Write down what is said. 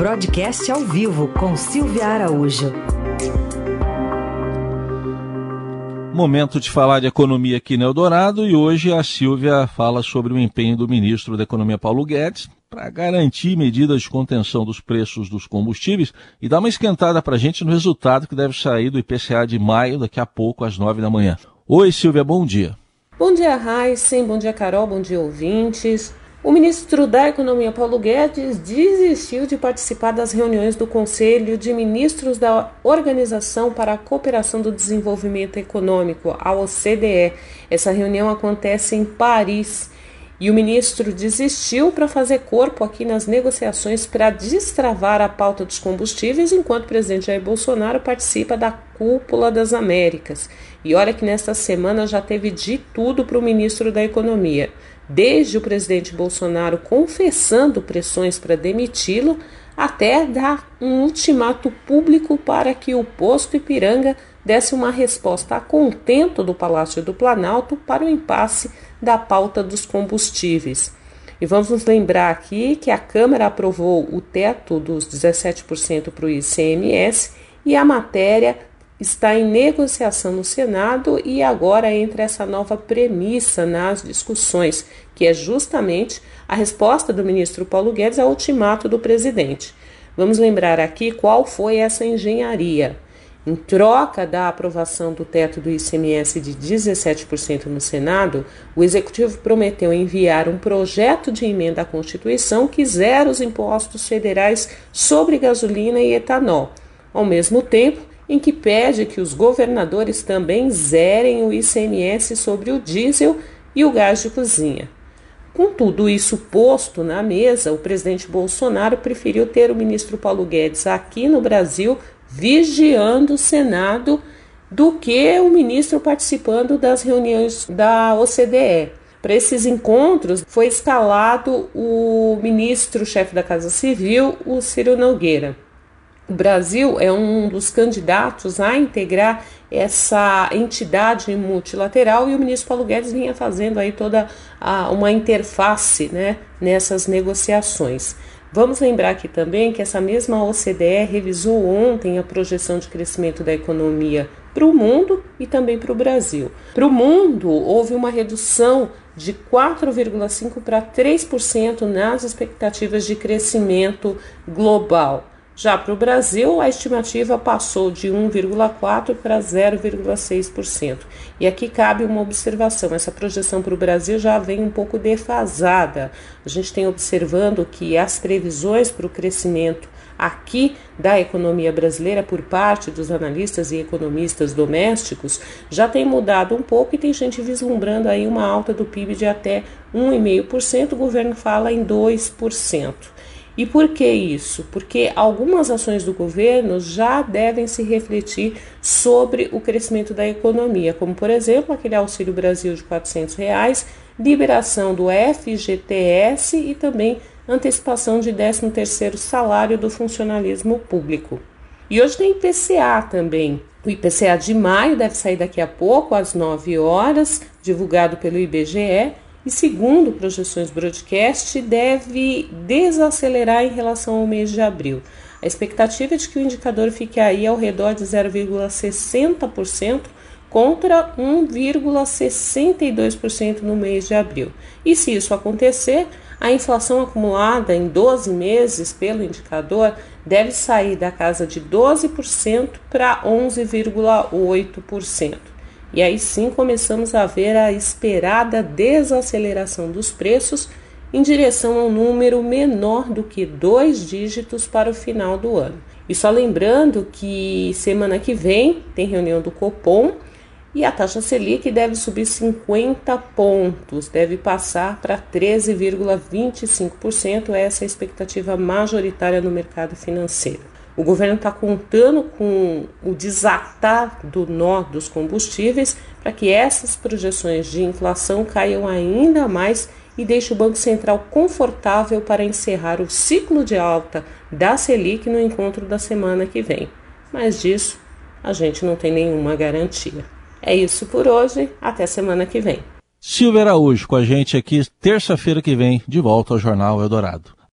Broadcast ao vivo com Silvia Araújo. Momento de falar de economia aqui no Eldorado e hoje a Silvia fala sobre o empenho do ministro da Economia Paulo Guedes para garantir medidas de contenção dos preços dos combustíveis e dar uma esquentada para a gente no resultado que deve sair do IPCA de maio daqui a pouco às nove da manhã. Oi Silvia, bom dia. Bom dia, Heisen, bom dia, Carol, bom dia, ouvintes. O ministro da Economia, Paulo Guedes, desistiu de participar das reuniões do Conselho de Ministros da Organização para a Cooperação do Desenvolvimento Econômico, a OCDE. Essa reunião acontece em Paris. E o ministro desistiu para fazer corpo aqui nas negociações para destravar a pauta dos combustíveis, enquanto o presidente Jair Bolsonaro participa da Cúpula das Américas. E olha que nesta semana já teve de tudo para o ministro da Economia desde o presidente Bolsonaro confessando pressões para demiti-lo, até dar um ultimato público para que o posto Ipiranga desse uma resposta a contento do Palácio do Planalto para o impasse da pauta dos combustíveis. E vamos nos lembrar aqui que a Câmara aprovou o teto dos 17% para o ICMS e a matéria está em negociação no Senado e agora entra essa nova premissa nas discussões, que é justamente a resposta do ministro Paulo Guedes ao ultimato do presidente. Vamos lembrar aqui qual foi essa engenharia. Em troca da aprovação do teto do ICMS de 17% no Senado, o executivo prometeu enviar um projeto de emenda à Constituição que zera os impostos federais sobre gasolina e etanol. Ao mesmo tempo, em que pede que os governadores também zerem o ICMS sobre o diesel e o gás de cozinha. Com tudo isso posto na mesa, o presidente Bolsonaro preferiu ter o ministro Paulo Guedes aqui no Brasil vigiando o Senado do que o ministro participando das reuniões da OCDE. Para esses encontros foi escalado o ministro-chefe da Casa Civil, o Ciro Nogueira. O Brasil é um dos candidatos a integrar essa entidade multilateral e o ministro Paulo Guedes vinha fazendo aí toda a, uma interface né, nessas negociações. Vamos lembrar aqui também que essa mesma OCDE revisou ontem a projeção de crescimento da economia para o mundo e também para o Brasil. Para o mundo, houve uma redução de 4,5% para 3% nas expectativas de crescimento global. Já para o Brasil, a estimativa passou de 1,4% para 0,6%. E aqui cabe uma observação: essa projeção para o Brasil já vem um pouco defasada. A gente tem observando que as previsões para o crescimento aqui da economia brasileira por parte dos analistas e economistas domésticos já tem mudado um pouco e tem gente vislumbrando aí uma alta do PIB de até 1,5%, o governo fala em 2%. E por que isso? Porque algumas ações do governo já devem se refletir sobre o crescimento da economia, como por exemplo aquele Auxílio Brasil de 400 reais, liberação do FGTS e também antecipação de 13º salário do funcionalismo público. E hoje tem IPCA também. O IPCA de maio deve sair daqui a pouco, às 9 horas, divulgado pelo IBGE, e, segundo projeções broadcast, deve desacelerar em relação ao mês de abril. A expectativa é de que o indicador fique aí ao redor de 0,60% contra 1,62% no mês de abril. E se isso acontecer, a inflação acumulada em 12 meses pelo indicador deve sair da casa de 12% para 11,8%. E aí sim começamos a ver a esperada desaceleração dos preços em direção a um número menor do que dois dígitos para o final do ano. E só lembrando que semana que vem tem reunião do Copom e a taxa Selic deve subir 50 pontos, deve passar para 13,25%, essa é a expectativa majoritária no mercado financeiro. O governo está contando com o desatar do nó dos combustíveis para que essas projeções de inflação caiam ainda mais e deixe o Banco Central confortável para encerrar o ciclo de alta da Selic no encontro da semana que vem. Mas disso a gente não tem nenhuma garantia. É isso por hoje, até semana que vem. Silvia Araújo com a gente aqui terça-feira que vem, de volta ao Jornal Eldorado.